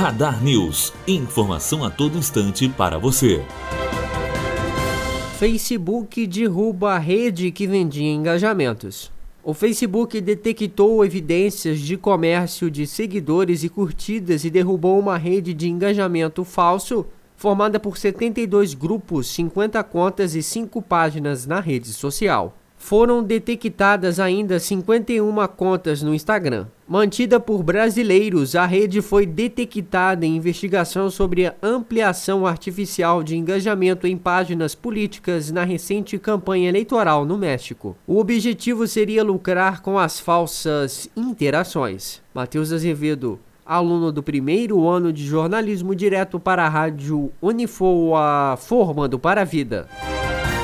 Radar News. Informação a todo instante para você. Facebook derruba a rede que vendia engajamentos. O Facebook detectou evidências de comércio de seguidores e curtidas e derrubou uma rede de engajamento falso formada por 72 grupos, 50 contas e 5 páginas na rede social. Foram detectadas ainda 51 contas no Instagram. Mantida por brasileiros, a rede foi detectada em investigação sobre a ampliação artificial de engajamento em páginas políticas na recente campanha eleitoral no México. O objetivo seria lucrar com as falsas interações. Matheus Azevedo, aluno do primeiro ano de jornalismo direto para a rádio Unifoa, formando para a vida.